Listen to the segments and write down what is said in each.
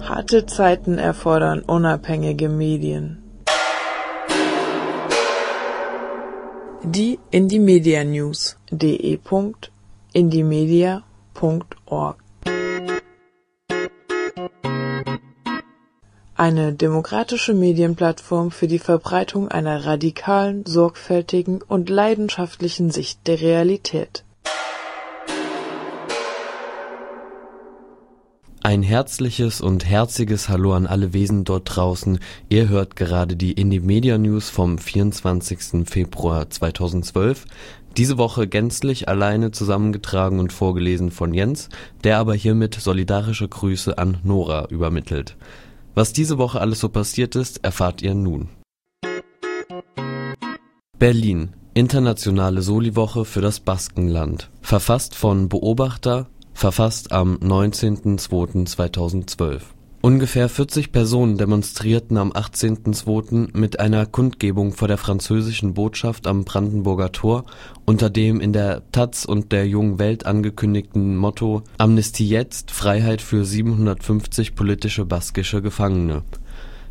Harte Zeiten erfordern unabhängige Medien. Die Indymedia News de.indymedia.org Eine demokratische Medienplattform für die Verbreitung einer radikalen, sorgfältigen und leidenschaftlichen Sicht der Realität. Ein herzliches und herziges Hallo an alle Wesen dort draußen. Ihr hört gerade die Indie Media News vom 24. Februar 2012. Diese Woche gänzlich alleine zusammengetragen und vorgelesen von Jens, der aber hiermit solidarische Grüße an Nora übermittelt. Was diese Woche alles so passiert ist, erfahrt ihr nun. Berlin. Internationale Soliwoche für das Baskenland. Verfasst von Beobachter, verfasst am 19.02.2012 Ungefähr 40 Personen demonstrierten am 18.02. mit einer Kundgebung vor der französischen Botschaft am Brandenburger Tor unter dem in der taz und der Jungen Welt angekündigten Motto Amnestie jetzt, Freiheit für 750 politische baskische Gefangene.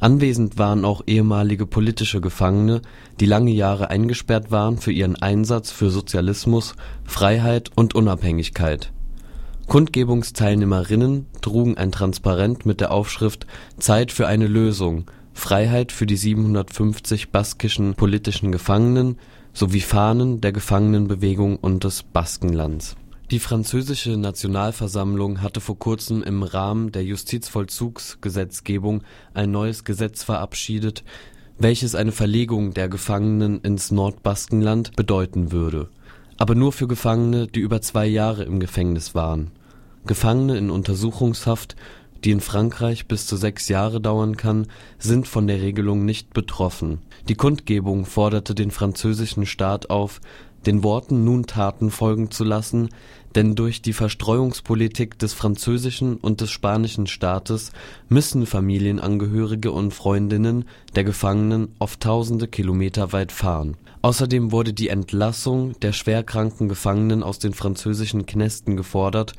Anwesend waren auch ehemalige politische Gefangene, die lange Jahre eingesperrt waren für ihren Einsatz für Sozialismus, Freiheit und Unabhängigkeit Kundgebungsteilnehmerinnen trugen ein Transparent mit der Aufschrift „ Zeit für eine Lösung – Freiheit für die 750 baskischen politischen Gefangenen “sowie Fahnen der Gefangenenbewegung und des Baskenlands. Die französische Nationalversammlung hatte vor kurzem im Rahmen der Justizvollzugsgesetzgebung ein neues Gesetz verabschiedet, welches eine Verlegung der Gefangenen ins Nordbaskenland bedeuten würde, aber nur für Gefangene, die über zwei Jahre im Gefängnis waren Gefangene in Untersuchungshaft, die in Frankreich bis zu sechs Jahre dauern kann, sind von der Regelung nicht betroffen. Die Kundgebung forderte den französischen Staat auf, den Worten nun Taten folgen zu lassen, denn durch die Verstreuungspolitik des französischen und des spanischen Staates müssen Familienangehörige und Freundinnen der Gefangenen oft tausende Kilometer weit fahren Außerdem wurde die Entlassung der schwerkranken Gefangenen aus den französischen Knästen gefordert,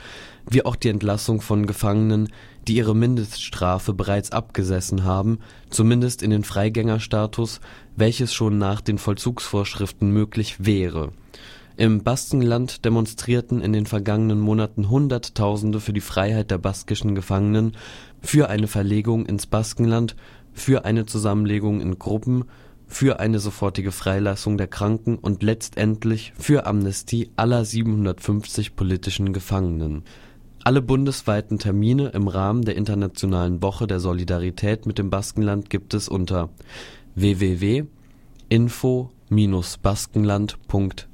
wie auch die Entlassung von Gefangenen, die ihre Mindeststrafe bereits abgesessen haben, zumindest in den Freigängerstatus, welches schon nach den Vollzugsvorschriften möglich wäre. Im Baskenland demonstrierten in den vergangenen Monaten Hunderttausende für die Freiheit der baskischen Gefangenen, für eine Verlegung ins Baskenland, für eine Zusammenlegung in Gruppen für eine sofortige Freilassung der Kranken und letztendlich für Amnestie aller 750 politischen Gefangenen. Alle bundesweiten Termine im Rahmen der Internationalen Woche der Solidarität mit dem Baskenland gibt es unter www.info-baskenland.de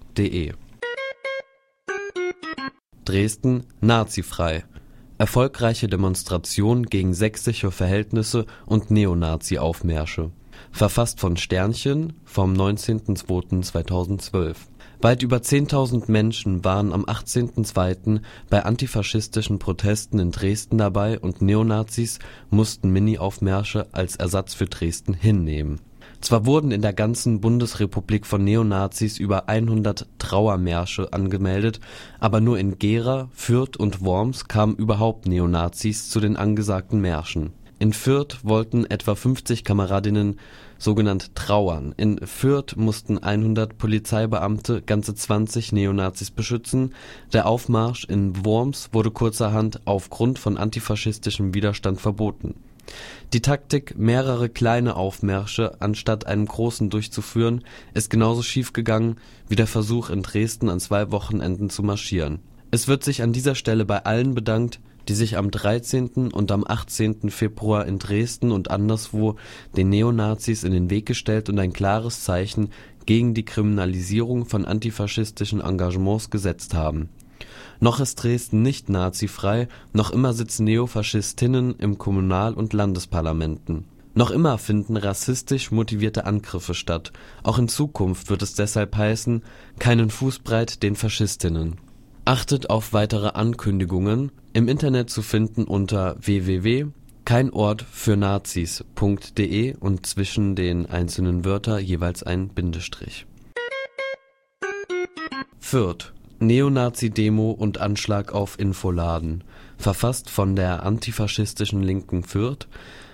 Dresden nazifrei Erfolgreiche Demonstration gegen sächsische Verhältnisse und Neonazi-Aufmärsche verfasst von Sternchen vom 19.02.2012. Weit über 10.000 Menschen waren am 18.02. bei antifaschistischen Protesten in Dresden dabei und Neonazis mussten Mini-Aufmärsche als Ersatz für Dresden hinnehmen. Zwar wurden in der ganzen Bundesrepublik von Neonazis über 100 Trauermärsche angemeldet, aber nur in Gera, Fürth und Worms kamen überhaupt Neonazis zu den angesagten Märschen. In Fürth wollten etwa 50 Kameradinnen sogenannt trauern. In Fürth mussten 100 Polizeibeamte ganze 20 Neonazis beschützen. Der Aufmarsch in Worms wurde kurzerhand aufgrund von antifaschistischem Widerstand verboten. Die Taktik, mehrere kleine Aufmärsche anstatt einem großen durchzuführen, ist genauso schiefgegangen wie der Versuch in Dresden an zwei Wochenenden zu marschieren. Es wird sich an dieser Stelle bei allen bedankt die sich am 13. und am 18. Februar in Dresden und anderswo den Neonazis in den Weg gestellt und ein klares Zeichen gegen die Kriminalisierung von antifaschistischen Engagements gesetzt haben. Noch ist Dresden nicht nazifrei, noch immer sitzen Neofaschistinnen im Kommunal und Landesparlamenten. Noch immer finden rassistisch motivierte Angriffe statt, auch in Zukunft wird es deshalb heißen: Keinen Fußbreit den Faschistinnen Achtet auf weitere Ankündigungen, im Internet zu finden unter www.keinortfürnazis.de und zwischen den einzelnen Wörter jeweils ein Bindestrich. Fürth Neonazi-Demo und Anschlag auf Infoladen. Verfasst von der antifaschistischen Linken Fürth.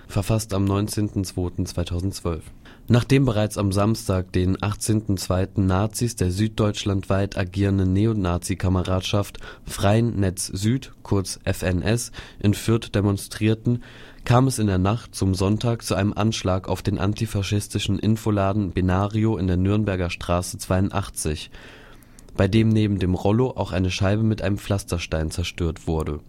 Verfasst am 19.02.2012 Nachdem bereits am Samstag, den 18.02. Nazis der süddeutschlandweit agierenden Neonazi-Kameradschaft Freien Netz Süd (kurz FNS) in Fürth demonstrierten, kam es in der Nacht zum Sonntag zu einem Anschlag auf den antifaschistischen Infoladen Benario in der Nürnberger Straße 82, bei dem neben dem Rollo auch eine Scheibe mit einem Pflasterstein zerstört wurde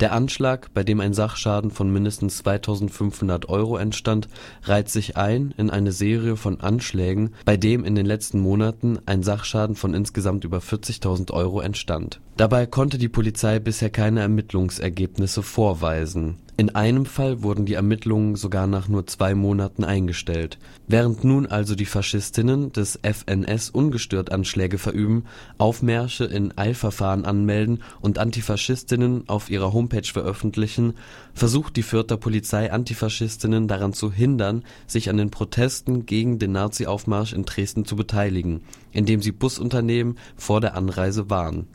der Anschlag, bei dem ein Sachschaden von mindestens 2.500 Euro entstand, reiht sich ein in eine Serie von Anschlägen, bei dem in den letzten Monaten ein Sachschaden von insgesamt über 40.000 Euro entstand. Dabei konnte die Polizei bisher keine Ermittlungsergebnisse vorweisen in einem Fall wurden die Ermittlungen sogar nach nur zwei Monaten eingestellt. Während nun also die Faschistinnen des FNS ungestört Anschläge verüben, Aufmärsche in Eilverfahren anmelden und Antifaschistinnen auf ihrer Homepage veröffentlichen, versucht die Fürther Polizei Antifaschistinnen daran zu hindern, sich an den Protesten gegen den Nazi-Aufmarsch in Dresden zu beteiligen, indem sie Busunternehmen vor der Anreise warnen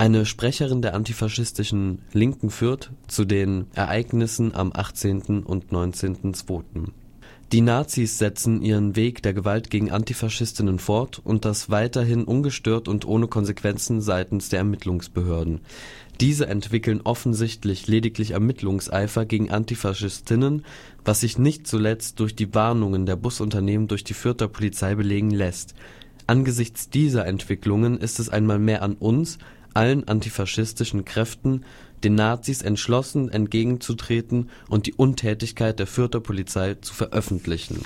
eine Sprecherin der antifaschistischen Linken Fürth zu den Ereignissen am 18. und 19.02. Die Nazis setzen ihren Weg der Gewalt gegen Antifaschistinnen fort und das weiterhin ungestört und ohne Konsequenzen seitens der Ermittlungsbehörden. Diese entwickeln offensichtlich lediglich Ermittlungseifer gegen Antifaschistinnen, was sich nicht zuletzt durch die Warnungen der Busunternehmen durch die Fürther Polizei belegen lässt. Angesichts dieser Entwicklungen ist es einmal mehr an uns allen antifaschistischen Kräften, den Nazis entschlossen entgegenzutreten und die Untätigkeit der Fürther Polizei zu veröffentlichen.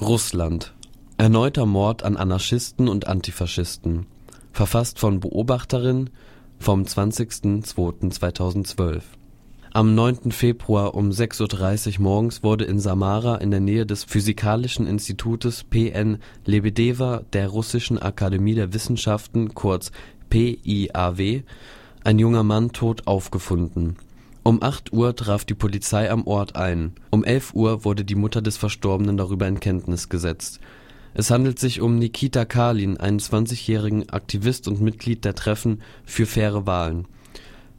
Russland Erneuter Mord an Anarchisten und Antifaschisten. Verfasst von Beobachterin vom 20.02.2012 am 9. Februar um 6.30 Uhr morgens wurde in Samara in der Nähe des Physikalischen Institutes PN Lebedewa der Russischen Akademie der Wissenschaften kurz PIAW ein junger Mann tot aufgefunden. Um 8 Uhr traf die Polizei am Ort ein. Um 11 Uhr wurde die Mutter des Verstorbenen darüber in Kenntnis gesetzt. Es handelt sich um Nikita Kalin, einen 20-jährigen Aktivist und Mitglied der Treffen für faire Wahlen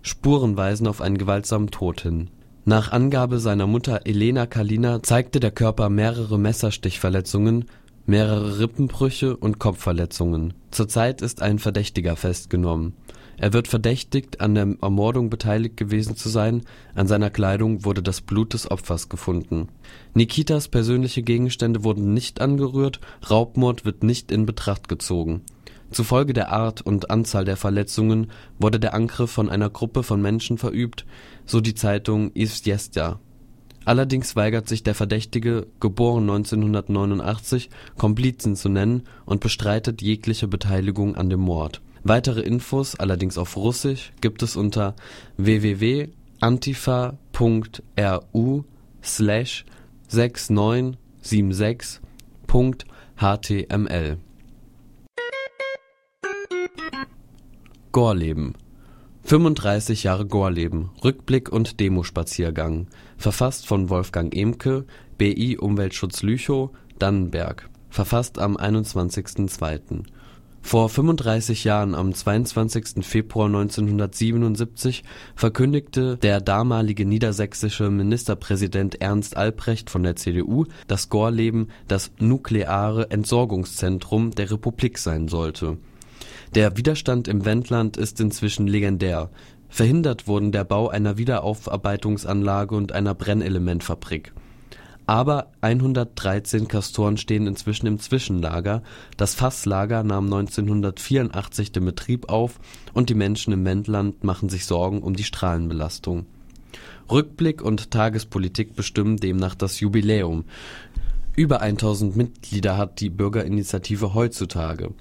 Spuren weisen auf einen gewaltsamen Tod hin. Nach Angabe seiner Mutter Elena Kalina zeigte der Körper mehrere Messerstichverletzungen, mehrere Rippenbrüche und Kopfverletzungen. Zurzeit ist ein Verdächtiger festgenommen. Er wird verdächtigt, an der Ermordung beteiligt gewesen zu sein, an seiner Kleidung wurde das Blut des Opfers gefunden. Nikitas persönliche Gegenstände wurden nicht angerührt, Raubmord wird nicht in Betracht gezogen Zufolge der Art und Anzahl der Verletzungen wurde der Angriff von einer Gruppe von Menschen verübt, so die Zeitung Izvestia. Allerdings weigert sich der Verdächtige, geboren 1989, Komplizen zu nennen und bestreitet jegliche Beteiligung an dem Mord. Weitere Infos, allerdings auf Russisch, gibt es unter www.antifa.ru slash 6976.html. Gorleben 35 Jahre Gorleben Rückblick und Demospaziergang verfasst von Wolfgang Emke BI Umweltschutz Lüchow Dannenberg verfasst am 21.02. Vor 35 Jahren, am 22. Februar 1977, verkündigte der damalige niedersächsische Ministerpräsident Ernst Albrecht von der CDU, dass Gorleben das nukleare Entsorgungszentrum der Republik sein sollte der Widerstand im Wendland ist inzwischen legendär. Verhindert wurden der Bau einer Wiederaufarbeitungsanlage und einer Brennelementfabrik. Aber 113 Castoren stehen inzwischen im Zwischenlager, das Fasslager nahm 1984 den Betrieb auf und die Menschen im Wendland machen sich Sorgen um die Strahlenbelastung. Rückblick und Tagespolitik bestimmen demnach das Jubiläum. Über 1000 Mitglieder hat die Bürgerinitiative heutzutage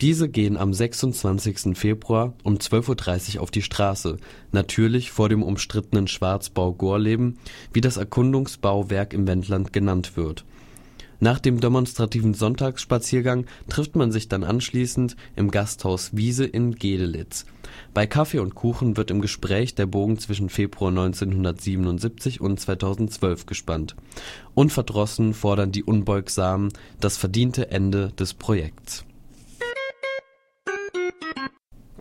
diese gehen am 26. Februar um 12:30 Uhr auf die Straße, natürlich vor dem umstrittenen Schwarzbau Gorleben, wie das Erkundungsbauwerk im Wendland genannt wird. Nach dem demonstrativen Sonntagsspaziergang trifft man sich dann anschließend im Gasthaus Wiese in Gedelitz. Bei Kaffee und Kuchen wird im Gespräch der Bogen zwischen Februar 1977 und 2012 gespannt. Unverdrossen fordern die Unbeugsamen das verdiente Ende des Projekts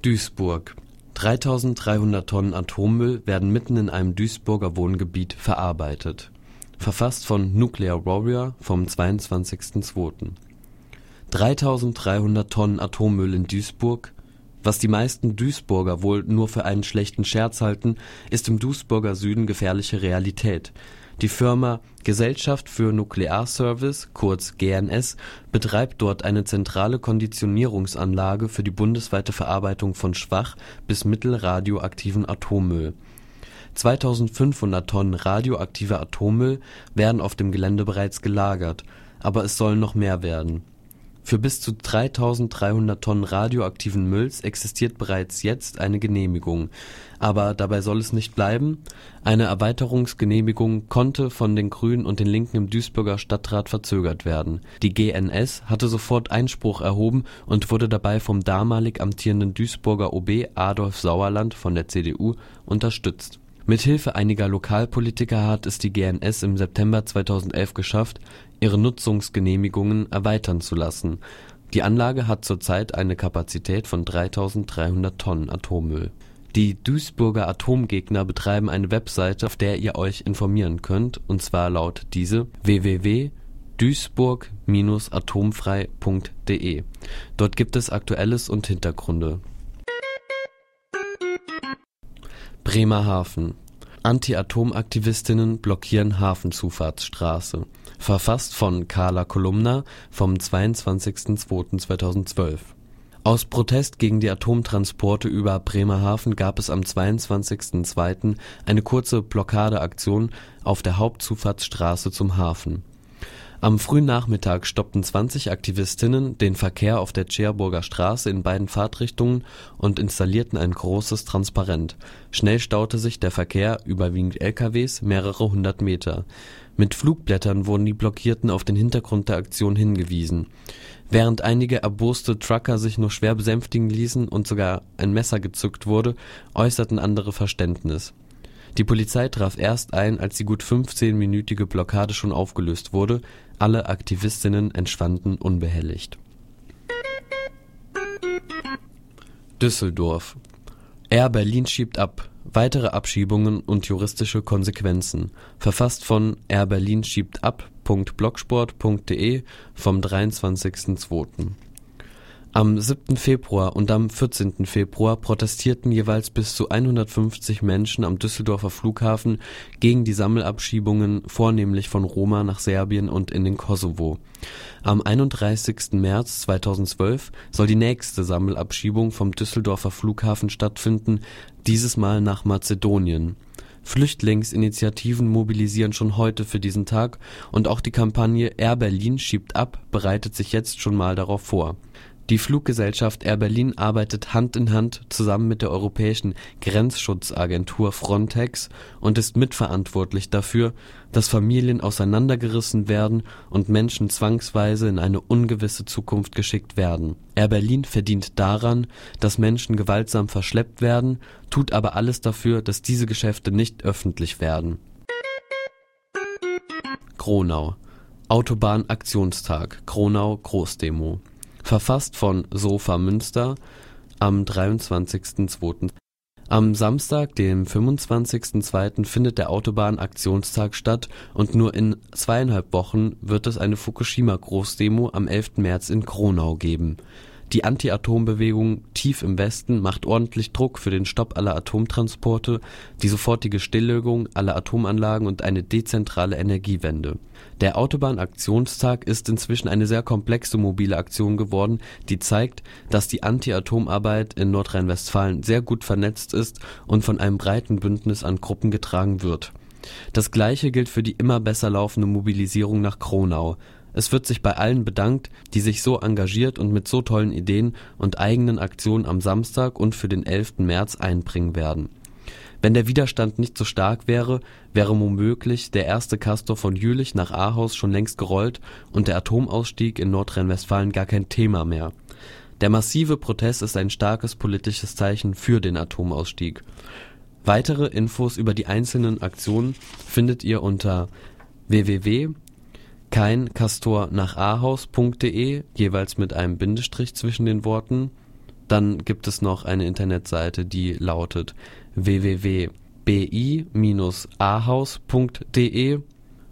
Duisburg 3300 Tonnen Atommüll werden mitten in einem Duisburger Wohngebiet verarbeitet. Verfasst von Nuclear Warrior vom 22.02. 3300 Tonnen Atommüll in Duisburg was die meisten Duisburger wohl nur für einen schlechten Scherz halten, ist im Duisburger Süden gefährliche Realität. Die Firma Gesellschaft für Nuklearservice kurz GNS betreibt dort eine zentrale Konditionierungsanlage für die bundesweite Verarbeitung von schwach bis mittelradioaktivem Atommüll. 2500 Tonnen radioaktiver Atommüll werden auf dem Gelände bereits gelagert, aber es sollen noch mehr werden für bis zu 3300 Tonnen radioaktiven Mülls existiert bereits jetzt eine Genehmigung, aber dabei soll es nicht bleiben. Eine Erweiterungsgenehmigung konnte von den Grünen und den Linken im Duisburger Stadtrat verzögert werden. Die GNS hatte sofort Einspruch erhoben und wurde dabei vom damalig amtierenden Duisburger OB Adolf Sauerland von der CDU unterstützt Mithilfe einiger Lokalpolitiker hat es die GNS im September 2011 geschafft, ihre Nutzungsgenehmigungen erweitern zu lassen. Die Anlage hat zurzeit eine Kapazität von 3.300 Tonnen Atommüll. Die Duisburger Atomgegner betreiben eine Webseite, auf der ihr euch informieren könnt, und zwar lautet diese www.duisburg-atomfrei.de. Dort gibt es Aktuelles und Hintergründe Bremerhaven: Anti-Atom-Aktivistinnen blockieren Hafenzufahrtsstraße. Verfasst von Carla Kolumna vom 22.02.2012 Aus Protest gegen die Atomtransporte über Bremerhaven gab es am 22.02. eine kurze Blockadeaktion auf der Hauptzufahrtsstraße zum Hafen am frühen Nachmittag stoppten 20 Aktivistinnen den Verkehr auf der Cherburger Straße in beiden Fahrtrichtungen und installierten ein großes Transparent. Schnell staute sich der Verkehr (überwiegend LKWs) mehrere hundert Meter. Mit Flugblättern wurden die Blockierten auf den Hintergrund der Aktion hingewiesen. Während einige erboste Trucker sich nur schwer besänftigen ließen und sogar ein Messer gezückt wurde, äußerten andere Verständnis die Polizei traf erst ein, als die gut 15-minütige Blockade schon aufgelöst wurde, alle Aktivistinnen entschwanden unbehelligt. Düsseldorf Air Berlin schiebt ab. Weitere Abschiebungen und juristische Konsequenzen. Verfasst von Air Berlin schiebt ab.blogsport.de vom 23.02. Am 7. Februar und am 14. Februar protestierten jeweils bis zu 150 Menschen am Düsseldorfer Flughafen gegen die Sammelabschiebungen vornehmlich von Roma nach Serbien und in den Kosovo. Am 31. März 2012 soll die nächste Sammelabschiebung vom Düsseldorfer Flughafen stattfinden, dieses Mal nach Mazedonien. Flüchtlingsinitiativen mobilisieren schon heute für diesen Tag und auch die Kampagne Air Berlin schiebt ab bereitet sich jetzt schon mal darauf vor die Fluggesellschaft Air Berlin arbeitet Hand in Hand zusammen mit der europäischen Grenzschutzagentur Frontex und ist mitverantwortlich dafür, dass Familien auseinandergerissen werden und Menschen zwangsweise in eine ungewisse Zukunft geschickt werden. Air Berlin verdient daran, dass Menschen gewaltsam verschleppt werden, tut aber alles dafür, dass diese Geschäfte nicht öffentlich werden. Kronau Autobahn-Aktionstag Kronau Großdemo Verfasst von Sofa Münster am 23.02. Am Samstag, dem 25.02. findet der Autobahn-Aktionstag statt und nur in zweieinhalb Wochen wird es eine Fukushima-Großdemo am 11. März in Kronau geben die Anti-Atom-Bewegung tief im Westen macht ordentlich Druck für den Stopp aller Atomtransporte, die sofortige Stilllegung aller Atomanlagen und eine dezentrale Energiewende. Der Autobahn-Aktionstag ist inzwischen eine sehr komplexe mobile Aktion geworden, die zeigt, dass die Anti-Atom-Arbeit in Nordrhein-Westfalen sehr gut vernetzt ist und von einem breiten Bündnis an Gruppen getragen wird. Das gleiche gilt für die immer besser laufende Mobilisierung nach Kronau es wird sich bei allen bedankt, die sich so engagiert und mit so tollen Ideen und eigenen Aktionen am Samstag und für den 11. März einbringen werden. Wenn der Widerstand nicht so stark wäre, wäre womöglich der erste Castor von Jülich nach Ahaus schon längst gerollt und der Atomausstieg in Nordrhein-Westfalen gar kein Thema mehr. Der massive Protest ist ein starkes politisches Zeichen für den Atomausstieg. Weitere Infos über die einzelnen Aktionen findet ihr unter www kein Castor nach Ahaus.de, jeweils mit einem Bindestrich zwischen den Worten. Dann gibt es noch eine Internetseite, die lautet www.bi-ahaus.de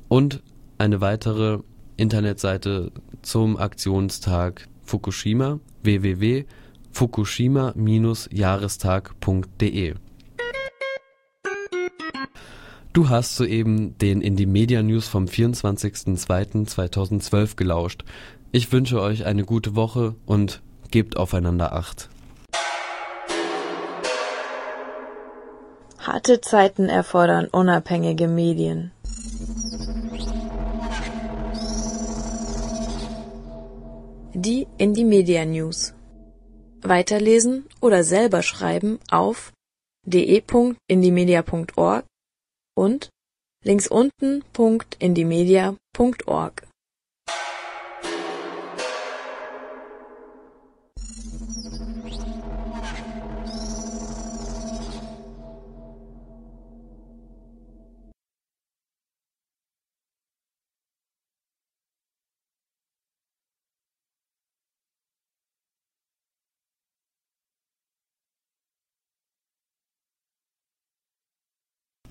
und eine weitere Internetseite zum Aktionstag Fukushima www.fukushima-jahrestag.de Du hast soeben den Indie Media News vom 24.02.2012 gelauscht. Ich wünsche euch eine gute Woche und gebt aufeinander Acht. Harte Zeiten erfordern unabhängige Medien. Die Indie Media News. Weiterlesen oder selber schreiben auf de.indiemedia.org und links unten.indiemedia.org